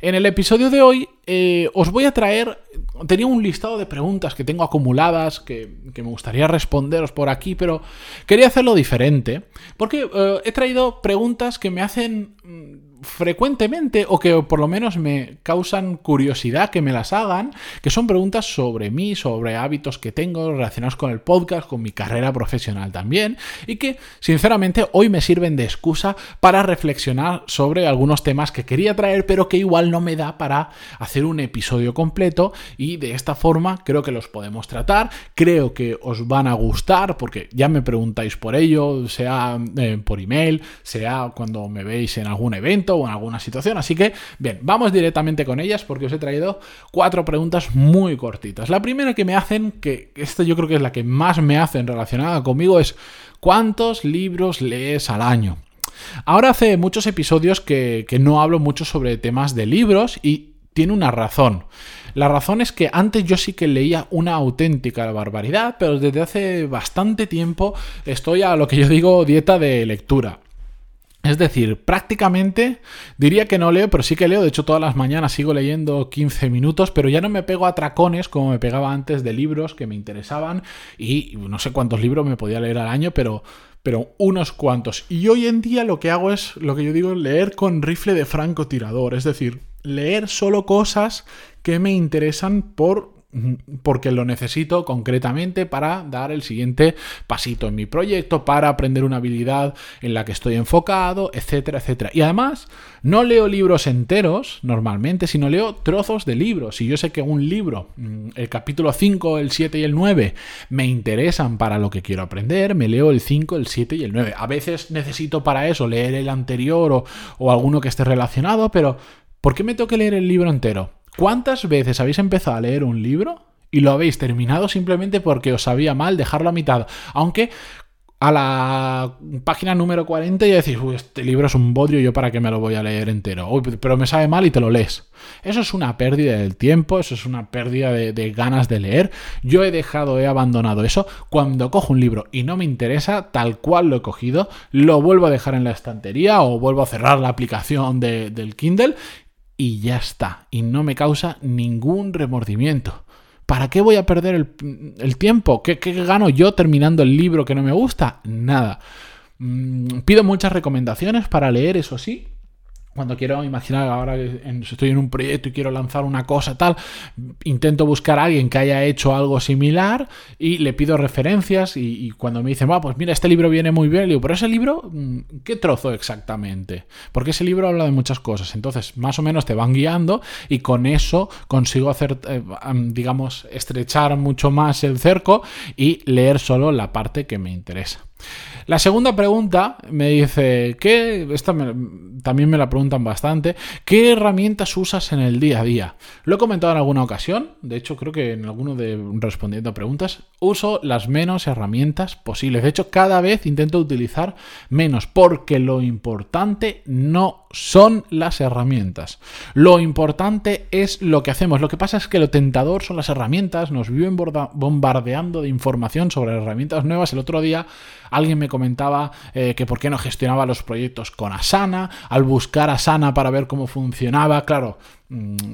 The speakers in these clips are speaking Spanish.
En el episodio de hoy eh, os voy a traer, tenía un listado de preguntas que tengo acumuladas, que, me gustaría responderos por aquí, pero quería hacerlo diferente, porque eh, he traído preguntas que me hacen mm, frecuentemente o que por lo menos me causan curiosidad que me las hagan, que son preguntas sobre mí, sobre hábitos que tengo relacionados con el podcast, con mi carrera profesional también, y que sinceramente hoy me sirven de excusa para reflexionar sobre algunos temas que quería traer, pero que igual no me da para hacer un episodio completo y de esta forma creo que los podemos tratar, creo que os van a gustar porque ya me preguntáis por ello, sea eh, por email, sea cuando me veis en algún evento, o en alguna situación. Así que, bien, vamos directamente con ellas porque os he traído cuatro preguntas muy cortitas. La primera que me hacen, que esta yo creo que es la que más me hacen relacionada conmigo, es ¿cuántos libros lees al año? Ahora hace muchos episodios que, que no hablo mucho sobre temas de libros y tiene una razón. La razón es que antes yo sí que leía una auténtica barbaridad, pero desde hace bastante tiempo estoy a lo que yo digo dieta de lectura. Es decir, prácticamente diría que no leo, pero sí que leo. De hecho, todas las mañanas sigo leyendo 15 minutos, pero ya no me pego a tracones como me pegaba antes de libros que me interesaban. Y no sé cuántos libros me podía leer al año, pero, pero unos cuantos. Y hoy en día lo que hago es lo que yo digo, leer con rifle de francotirador. Es decir, leer solo cosas que me interesan por porque lo necesito concretamente para dar el siguiente pasito en mi proyecto, para aprender una habilidad en la que estoy enfocado, etcétera, etcétera. Y además, no leo libros enteros normalmente, sino leo trozos de libros. Si yo sé que un libro, mm, el capítulo 5, el 7 y el 9, me interesan para lo que quiero aprender, me leo el 5, el 7 y el 9. A veces necesito para eso leer el anterior o, o alguno que esté relacionado, pero ¿por qué me tengo que leer el libro entero? ¿Cuántas veces habéis empezado a leer un libro y lo habéis terminado simplemente porque os sabía mal dejarlo a mitad? Aunque a la página número 40 ya decís, este libro es un bodrio, yo para qué me lo voy a leer entero. pero me sabe mal y te lo lees. Eso es una pérdida del tiempo, eso es una pérdida de, de, ganas de leer. Yo he dejado, he abandonado eso. Cuando cojo un libro y no me interesa, tal cual lo he cogido, lo vuelvo a dejar en la estantería o vuelvo a cerrar la aplicación de, del Kindle y ya está. Y no me causa ningún remordimiento. ¿Para qué voy a perder el, tiempo? ¿Qué, ¿Qué, gano yo terminando el libro que no me gusta? Nada. Mm, pido muchas recomendaciones para leer, eso sí, cuando quiero imaginar ahora que estoy en un proyecto y quiero lanzar una cosa tal, intento buscar a alguien que haya hecho algo similar y le pido referencias y, cuando me dicen, va, pues mira, este libro viene muy bien, le digo, pero ese libro, mm, ¿qué trozo exactamente? Porque ese libro habla de muchas cosas, entonces más o menos te van guiando y con eso consigo hacer, eh, digamos, estrechar mucho más el cerco y leer solo la parte que me interesa. La segunda pregunta me dice, ¿qué? Esta también me la preguntan bastante, ¿qué herramientas usas en el día a día? Lo he comentado en alguna ocasión, de hecho creo que en alguno de respondiendo a preguntas, uso las menos herramientas posibles. De hecho, cada vez intento utilizar menos, porque lo importante no son las herramientas. Lo importante es lo que hacemos. Lo que pasa es que lo tentador son las herramientas, nos viven bombardeando de información sobre herramientas nuevas. El otro día alguien me comentaba eh, que por qué no gestionaba los proyectos con Asana, al buscar Asana para ver cómo funcionaba, claro,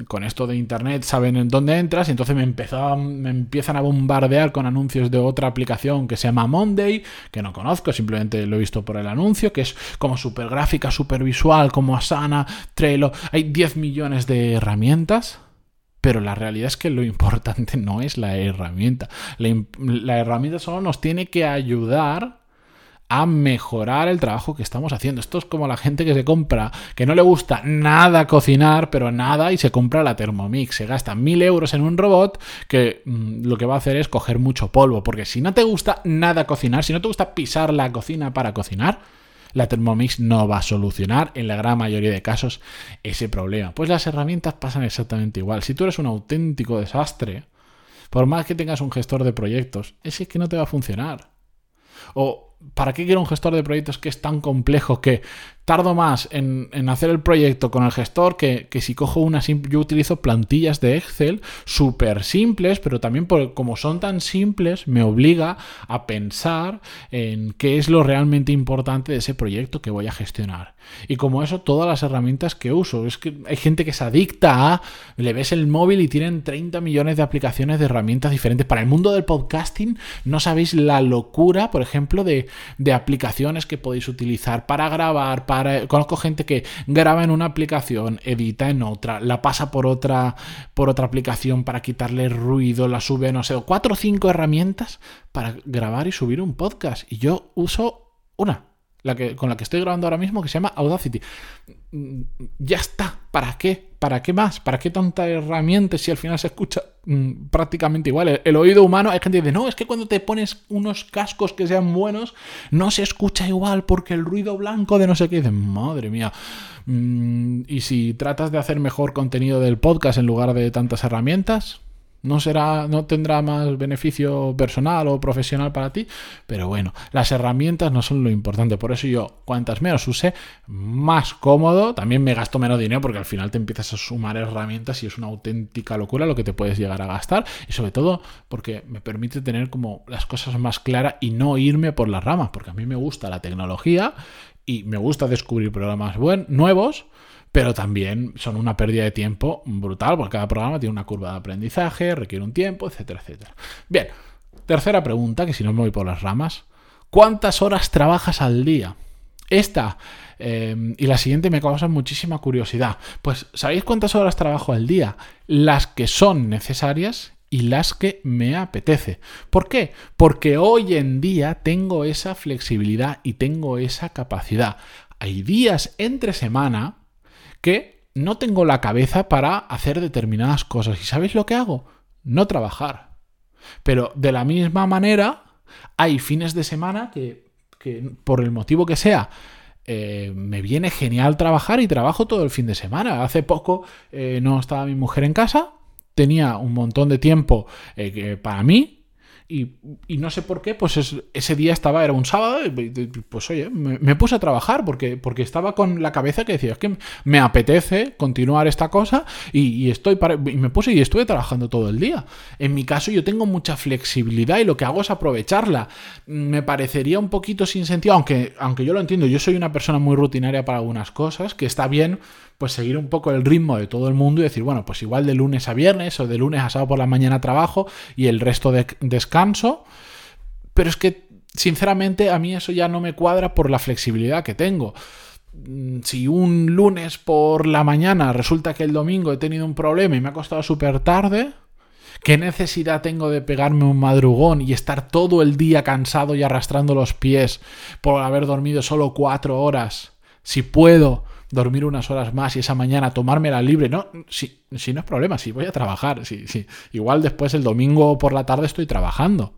con esto de internet saben en dónde entras y entonces me, empiezan a bombardear con anuncios de otra aplicación que se llama Monday, que no conozco, simplemente lo he visto por el anuncio, que es como súper gráfica, súper visual, como Asana, Trello, hay 10 millones de herramientas. Pero la realidad es que lo importante no es la herramienta. La herramienta solo nos tiene que ayudar a mejorar el trabajo que estamos haciendo. Esto es como la gente que se compra, que no le gusta nada cocinar, pero nada, y se compra la Thermomix. Se gasta mil euros en un robot que mm, lo que va a hacer es coger mucho polvo. Porque si no te gusta nada cocinar, si no te gusta pisar la cocina para cocinar, la Thermomix no va a solucionar en la gran mayoría de casos ese problema. Pues las herramientas pasan exactamente igual. Si tú eres un auténtico desastre, por más que tengas un gestor de proyectos, ese es que no te va a funcionar. O ¿para qué quiero un gestor de proyectos que es tan complejo que tardo más en, hacer el proyecto con el gestor que, si cojo una simple... Yo utilizo plantillas de Excel súper simples, pero también por, como son tan simples, me obliga a pensar en qué es lo realmente importante de ese proyecto que voy a gestionar. Y como eso, todas las herramientas que uso. Es que hay gente que se adicta a... Le ves el móvil y tienen 30 millones de aplicaciones de herramientas diferentes. Para el mundo del podcasting, no sabéis la locura, por ejemplo, de, de aplicaciones que podéis utilizar para grabar, para Conozco gente que graba en una aplicación, edita en otra, la pasa por otra, por otra aplicación para quitarle ruido, la sube, no sé, cuatro o cinco herramientas para grabar y subir un podcast. Y yo uso una, con la que estoy grabando ahora mismo, que se llama Audacity. Ya está. ¿Para qué? ¿Para qué más? ¿Para qué tanta herramienta si al final se escucha mm, prácticamente igual? El, oído humano, hay gente que dice, no, es que cuando te pones unos cascos que sean buenos, no se escucha igual porque el ruido blanco de no sé qué. Dicen, madre mía. Mm, y si tratas de hacer mejor contenido del podcast en lugar de tantas herramientas, no será, no tendrá más beneficio personal o profesional para ti, pero bueno, las herramientas no son lo importante. Por eso yo, cuantas menos use, más cómodo. También me gasto menos dinero porque al final te empiezas a sumar herramientas y es una auténtica locura lo que te puedes llegar a gastar. Y sobre todo porque me permite tener como las cosas más claras y no irme por las ramas, porque a mí me gusta la tecnología y me gusta descubrir programas nuevos pero también son una pérdida de tiempo brutal, porque cada programa tiene una curva de aprendizaje, requiere un tiempo, etcétera, etcétera. Bien, tercera pregunta, que si no me voy por las ramas. ¿Cuántas horas trabajas al día? Esta em, y la siguiente me causan muchísima curiosidad. Pues, ¿sabéis cuántas horas trabajo al día? Las que son necesarias y las que me apetece. ¿Por qué? Porque hoy en día tengo esa flexibilidad y tengo esa capacidad. Hay días entre semana que no tengo la cabeza para hacer determinadas cosas. ¿Y sabéis lo que hago? No trabajar. Pero de la misma manera, hay fines de semana que, por el motivo que sea, eh, me viene genial trabajar y trabajo todo el fin de semana. Hace poco eh, no estaba mi mujer en casa, tenía un montón de tiempo eh, para mí, y, no sé por qué, pues ese día estaba, era un sábado, pues oye, me, puse a trabajar porque, porque estaba con la cabeza que decía, es que me apetece continuar esta cosa y, estoy y me puse y estuve trabajando todo el día. En mi caso yo tengo mucha flexibilidad y lo que hago es aprovecharla. Me parecería un poquito sin sentido, aunque, aunque yo lo entiendo, yo soy una persona muy rutinaria para algunas cosas, que está bien pues seguir un poco el ritmo de todo el mundo y decir, bueno, pues igual de lunes a viernes o de lunes a sábado por la mañana trabajo y el resto de descanso. Pero es que, sinceramente, a mí eso ya no me cuadra por la flexibilidad que tengo. Mm, si un lunes por la mañana resulta que el domingo he tenido un problema y me ha costado súper tarde, ¿Qué necesidad tengo de pegarme un madrugón y estar todo el día cansado y arrastrando los pies por haber dormido solo cuatro horas? Si puedo dormir unas horas más y esa mañana tomármela libre. No, si, si no es problema, si voy a trabajar. Si, si, igual después el domingo por la tarde estoy trabajando.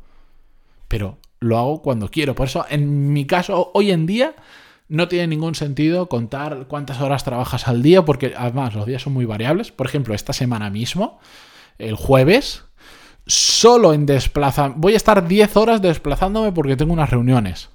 Pero lo hago cuando quiero. Por eso, en mi caso, hoy en día no tiene ningún sentido contar cuántas horas trabajas al día, porque además los días son muy variables. Por ejemplo, esta semana mismo, el jueves, solo en desplazamiento. Voy a estar 10 horas desplazándome porque tengo unas reuniones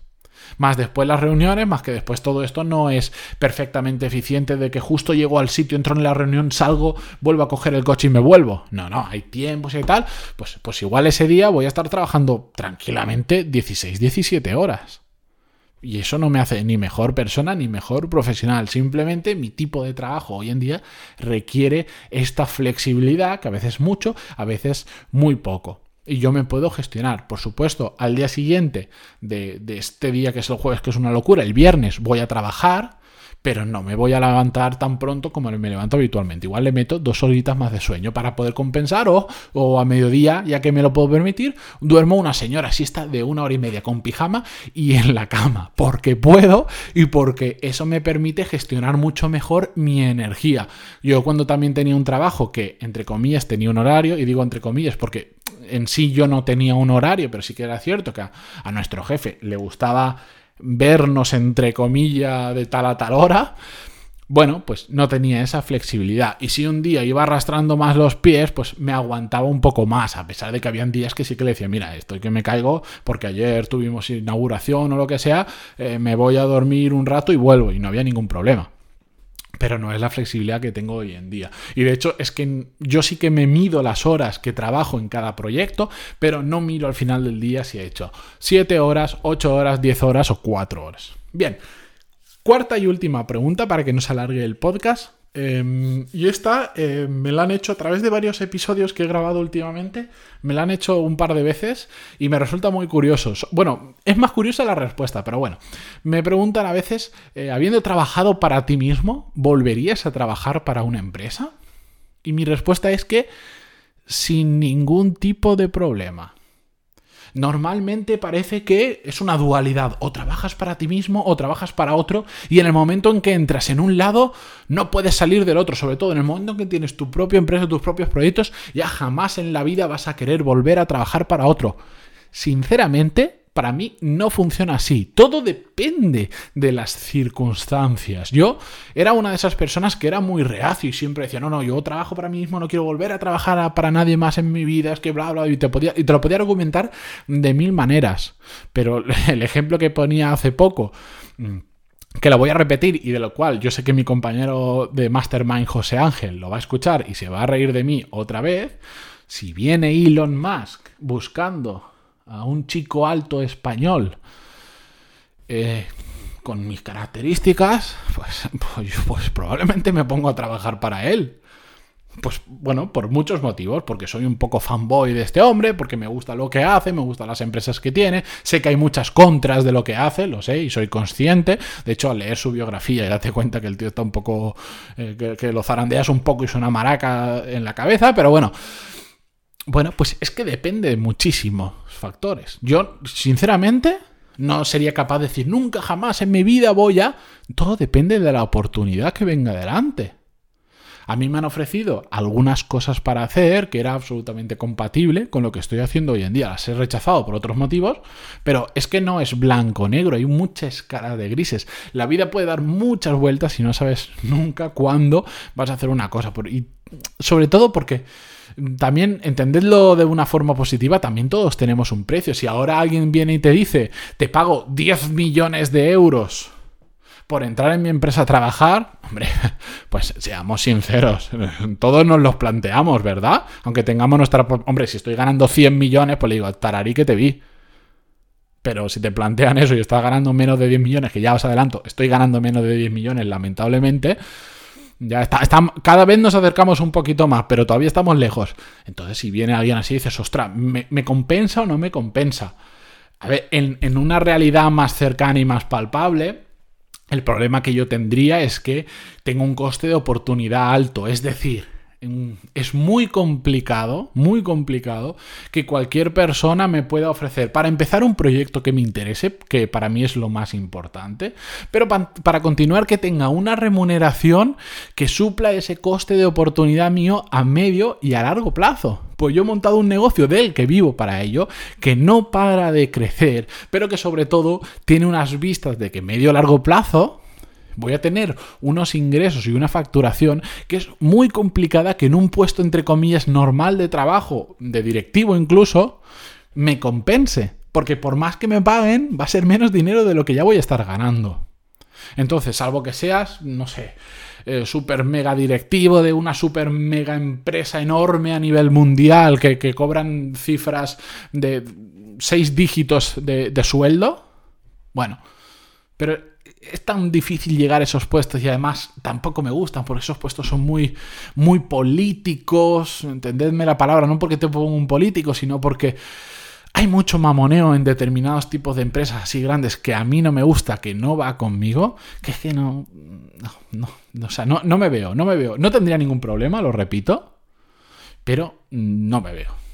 más después las reuniones, más que después todo esto no es perfectamente eficiente de que justo llego al sitio, entro en la reunión, salgo, vuelvo a coger el coche y me vuelvo. No, no, hay tiempos y tal. Pues, pues igual ese día voy a estar trabajando tranquilamente 16, 17 horas. Y eso no me hace ni mejor persona ni mejor profesional. Simplemente mi tipo de trabajo hoy en día requiere esta flexibilidad, que a veces mucho, a veces muy poco y yo me puedo gestionar. Por supuesto, al día siguiente de, de, este día que es el jueves, que es una locura, el viernes voy a trabajar, pero no me voy a levantar tan pronto como me levanto habitualmente. Igual le meto dos horitas más de sueño para poder compensar o, o a mediodía, ya que me lo puedo permitir, duermo una señora siesta de una hora y media con pijama y en la cama, porque puedo y porque eso me permite gestionar mucho mejor mi energía. Yo cuando también tenía un trabajo que, entre comillas, tenía un horario, y digo entre comillas porque en sí yo no tenía un horario, pero sí que era cierto que a, a nuestro jefe le gustaba vernos entre comillas de tal a tal hora, bueno, pues no tenía esa flexibilidad. Y si un día iba arrastrando más los pies, pues me aguantaba un poco más, a pesar de que habían días que sí que le decía, mira, estoy que me caigo porque ayer tuvimos inauguración o lo que sea, eh, me voy a dormir un rato y vuelvo, y no había ningún problema. Pero no es la flexibilidad que tengo hoy en día. Y de hecho es que yo sí que me mido las horas que trabajo en cada proyecto, pero no miro al final del día si he hecho 7 horas, 8 horas, 10 horas o 4 horas. Bien, Cuarta y última pregunta para que no se alargue el podcast. Em, y esta em, me la han hecho a través de varios episodios que he grabado últimamente. Me la han hecho un par de veces y me resulta muy curioso. Bueno, es más curiosa la respuesta, pero bueno. Me preguntan a veces, eh, habiendo trabajado para ti mismo, ¿volverías a trabajar para una empresa? Y mi respuesta es que sin ningún tipo de problema normalmente parece que es una dualidad. O trabajas para ti mismo o trabajas para otro. Y en el momento en que entras en un lado, no puedes salir del otro. Sobre todo en el momento en que tienes tu propia empresa, tus propios proyectos, ya jamás en la vida vas a querer volver a trabajar para otro. Sinceramente, para mí no funciona así. Todo depende de las circunstancias. Yo era una de esas personas que era muy reacio y siempre decía, no, no, yo trabajo para mí mismo, no quiero volver a trabajar para nadie más en mi vida, es que bla, bla, y te, y te lo podía argumentar de mil maneras. Pero el ejemplo que ponía hace poco mm, que lo voy a repetir y de lo cual yo sé que mi compañero de Mastermind José Ángel lo va a escuchar y se va a reír de mí otra vez, si viene Elon Musk buscando a un chico alto español eh, con mis características, pues, pues, pues, probablemente me pongo a trabajar para él. Pues bueno, por muchos motivos, porque soy un poco fanboy de este hombre, porque me gusta lo que hace, me gustan las empresas que tiene, sé que hay muchas contras de lo que hace, lo sé y soy consciente. De hecho, al leer su biografía y date cuenta que el tío está un poco, eh, que, que, lo zarandeas un poco y suena maraca en la cabeza, pero bueno, bueno, pues es que depende de muchísimos factores. Yo, sinceramente, no sería capaz de decir nunca jamás en mi vida voy a... Todo depende de la oportunidad que venga adelante. A mí me han ofrecido algunas cosas para hacer que era absolutamente compatible con lo que estoy haciendo hoy en día. Las he rechazado por otros motivos, pero es que no es blanco-negro, hay mucha escala de grises. La vida puede dar muchas vueltas y no sabes nunca cuándo vas a hacer una cosa. Y sobre todo porque también entendedlo de una forma positiva, también todos tenemos un precio. Si ahora alguien viene y te dice, te pago 10 millones de euros por entrar en mi empresa a trabajar, hombre, pues seamos sinceros, todos nos los planteamos, ¿verdad? Aunque tengamos nuestra... Hombre, si estoy ganando 100 millones, pues le digo, tararí que te vi. Pero si te plantean eso y estás ganando menos de 10 millones, que ya os adelanto, estoy ganando menos de 10 millones, lamentablemente, ya está, cada vez nos acercamos un poquito más, pero todavía estamos lejos. Entonces, si viene alguien así y dices, ostras, ¿me, compensa o no me compensa? A ver, en, en una realidad más cercana y más palpable, el problema que yo tendría es que tengo un coste de oportunidad alto. Es decir, es muy complicado, muy complicado que cualquier persona me pueda ofrecer para empezar un proyecto que me interese, que para mí es lo más importante, pero para continuar que tenga una remuneración que supla ese coste de oportunidad mío a medio y a largo plazo. Pues yo he montado un negocio del que vivo para ello, que no para de crecer, pero que sobre todo tiene unas vistas de que medio largo plazo voy a tener unos ingresos y una facturación que es muy complicada que en un puesto entre comillas normal de trabajo, de directivo incluso, me compense. Porque por más que me paguen, va a ser menos dinero de lo que ya voy a estar ganando. Entonces, salvo que seas, no sé, eh, super mega directivo de una super mega empresa enorme a nivel mundial que, cobran cifras de seis dígitos de sueldo, bueno, pero es tan difícil llegar a esos puestos y además tampoco me gustan porque esos puestos son muy, muy políticos, entendedme la palabra, no porque te pongo un político, sino porque hay mucho mamoneo en determinados tipos de empresas así grandes que a mí no me gusta, que no va conmigo, que es que no, no, no, o sea, no, no me veo, no me veo, no tendría ningún problema, lo repito, pero no me veo.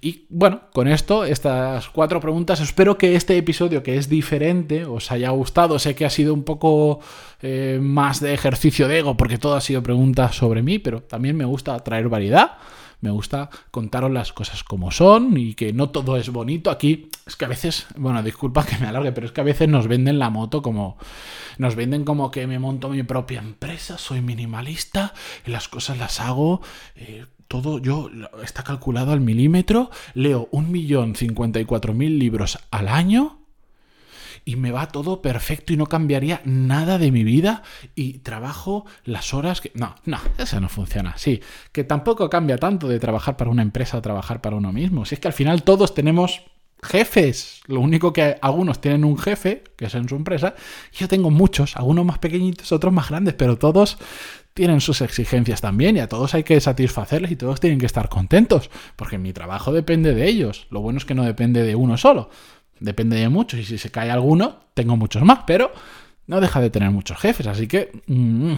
Y bueno, con esto, estas cuatro preguntas, espero que este episodio que es diferente os haya gustado. Sé que ha sido un poco eh, más de ejercicio de ego porque todo ha sido preguntas sobre mí, pero también me gusta traer variedad. me gusta contaros las cosas como son y que no todo es bonito. Aquí es que a veces, bueno, disculpa que me alargue, pero es que a veces nos venden la moto como, nos venden como que me monto mi propia empresa, soy minimalista y las cosas las hago. Eh, todo yo está calculado al milímetro, leo un millón cincuenta y cuatro mil libros al año y me va todo perfecto y no cambiaría nada de mi vida y trabajo las horas que... No, no, eso no funciona. Sí, que tampoco cambia tanto de trabajar para una empresa a trabajar para uno mismo. Si es que al final todos tenemos jefes. Lo único que algunos tienen un jefe, que es en su empresa. Yo tengo muchos, algunos más pequeñitos, otros más grandes, pero todos tienen sus exigencias también y a todos hay que satisfacerles y todos tienen que estar contentos, porque mi trabajo depende de ellos. Lo bueno es que no depende de uno solo depende de muchos y si se cae alguno, tengo muchos más, pero no deja de tener muchos jefes, así que... Mm,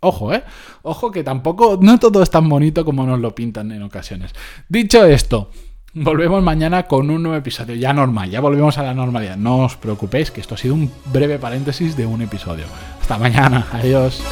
ojo, ¿eh? Ojo que tampoco, no todo es tan bonito como nos lo pintan en ocasiones. Dicho esto, volvemos mañana con un nuevo episodio, ya normal, ya volvemos a la normalidad. No os preocupéis, que esto ha sido un breve paréntesis de un episodio. Hasta mañana, adiós.